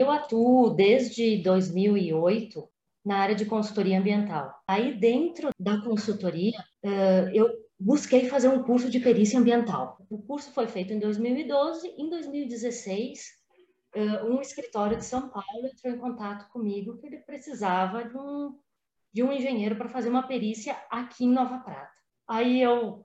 Eu atuo desde 2008 na área de consultoria ambiental. Aí, dentro da consultoria, eu busquei fazer um curso de perícia ambiental. O curso foi feito em 2012. Em 2016, um escritório de São Paulo entrou em contato comigo que ele precisava de um, de um engenheiro para fazer uma perícia aqui em Nova Prata. Aí eu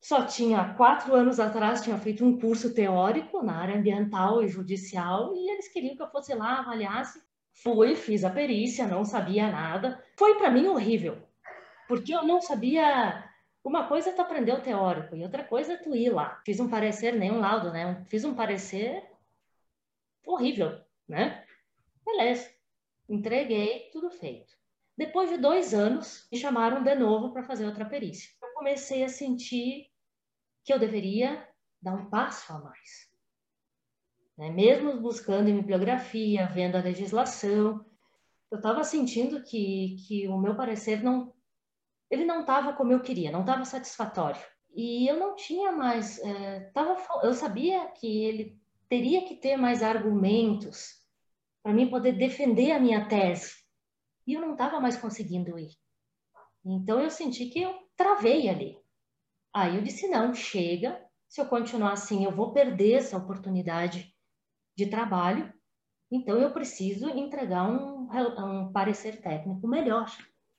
só tinha quatro anos atrás tinha feito um curso teórico na área ambiental e judicial e eles queriam que eu fosse lá avaliasse. Fui, fiz a perícia, não sabia nada. Foi para mim horrível, porque eu não sabia. Uma coisa é tu aprender o teórico e outra coisa é tu ir lá. Fiz um parecer, nem um laudo, né? Fiz um parecer horrível, né? Beleza, entreguei, tudo feito. Depois de dois anos, me chamaram de novo para fazer outra perícia. Eu comecei a sentir que eu deveria dar um passo a mais. Né? Mesmo buscando em bibliografia, vendo a legislação, eu estava sentindo que, que o meu parecer não, ele não estava como eu queria, não estava satisfatório. E eu não tinha mais, é, tava, eu sabia que ele teria que ter mais argumentos para mim poder defender a minha tese. E eu não estava mais conseguindo ir. Então eu senti que eu travei ali. Aí eu disse: não, chega. Se eu continuar assim, eu vou perder essa oportunidade de trabalho. Então eu preciso entregar um, um parecer técnico melhor.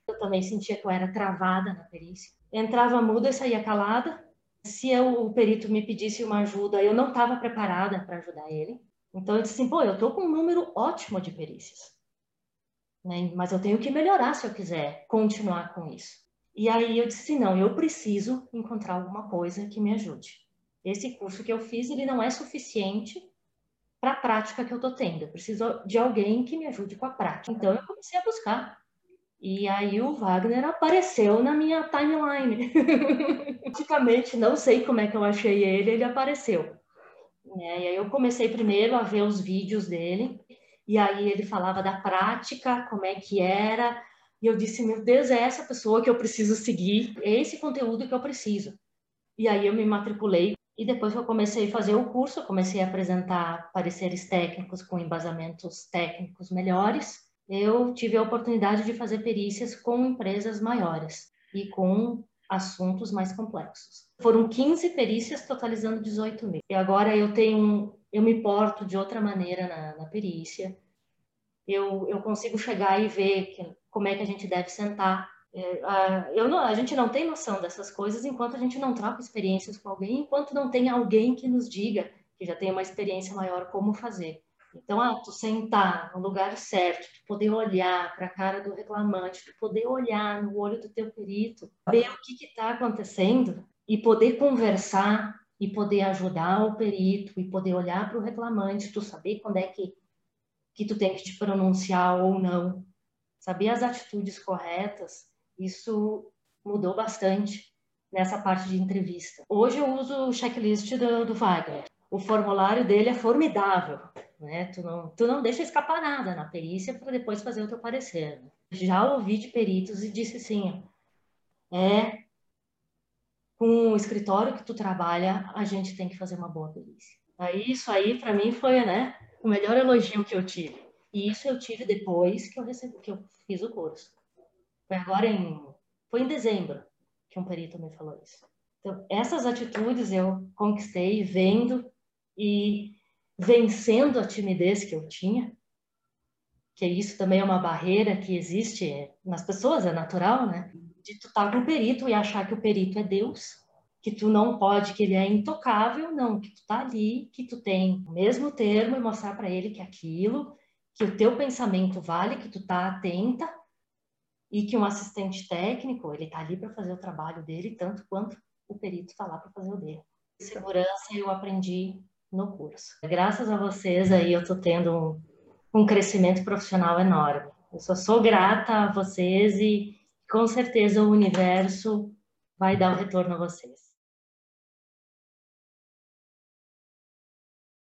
Eu também sentia que eu era travada na perícia. Entrava muda e saía calada. Se eu, o perito me pedisse uma ajuda, eu não estava preparada para ajudar ele. Então eu disse assim, pô, eu estou com um número ótimo de perícias. Né? Mas eu tenho que melhorar se eu quiser continuar com isso. E aí eu disse, não, eu preciso encontrar alguma coisa que me ajude. Esse curso que eu fiz, ele não é suficiente para a prática que eu estou tendo. Eu preciso de alguém que me ajude com a prática. Então eu comecei a buscar. E aí o Wagner apareceu na minha timeline. Praticamente não sei como é que eu achei ele, ele apareceu. E aí eu comecei primeiro a ver os vídeos dele, e aí ele falava da prática, como é que era, e eu disse, meu Deus, é essa pessoa que eu preciso seguir, é esse conteúdo que eu preciso. E aí eu me matriculei e depois eu comecei a fazer o curso, comecei a apresentar pareceres técnicos com embasamentos técnicos melhores. Eu tive a oportunidade de fazer perícias com empresas maiores e com assuntos mais complexos. Foram 15 perícias, totalizando 18 mil. E agora eu tenho, eu me porto de outra maneira na, na perícia. Eu, eu consigo chegar e ver que como é que a gente deve sentar. É, eu não, a gente não tem noção dessas coisas enquanto a gente não troca experiências com alguém, enquanto não tem alguém que nos diga, que já tem uma experiência maior, como fazer. Então, ah, tu sentar no lugar certo, tu poder olhar para a cara do reclamante, tu poder olhar no olho do teu perito, ver o que está acontecendo e poder conversar e poder ajudar o perito e poder olhar para o reclamante, tu saber quando é que, que tu tem que te pronunciar ou não saber as atitudes corretas, isso mudou bastante nessa parte de entrevista. Hoje eu uso o checklist do, do Wagner. O formulário dele é formidável, né? Tu não, tu não deixa escapar nada na perícia para depois fazer o teu parecer. Né? Já ouvi de peritos e disse assim, é com o escritório que tu trabalha, a gente tem que fazer uma boa perícia. Aí isso aí para mim foi, né, o melhor elogio que eu tive. E isso eu tive depois que eu recebi, que eu fiz o curso. Foi agora em, foi em dezembro que um perito me falou isso. Então, essas atitudes eu conquistei vendo e vencendo a timidez que eu tinha, que isso também é uma barreira que existe nas pessoas, é natural, né? De tu estar tá com o perito e achar que o perito é Deus, que tu não pode, que ele é intocável, não, que tu tá ali, que tu tem o mesmo termo e mostrar para ele que aquilo que o teu pensamento vale, que tu tá atenta e que um assistente técnico, ele tá ali para fazer o trabalho dele tanto quanto o perito está lá para fazer o dele. Segurança eu aprendi no curso. Graças a vocês aí eu tô tendo um, um crescimento profissional enorme. Eu só sou grata a vocês e com certeza o universo vai dar o retorno a vocês.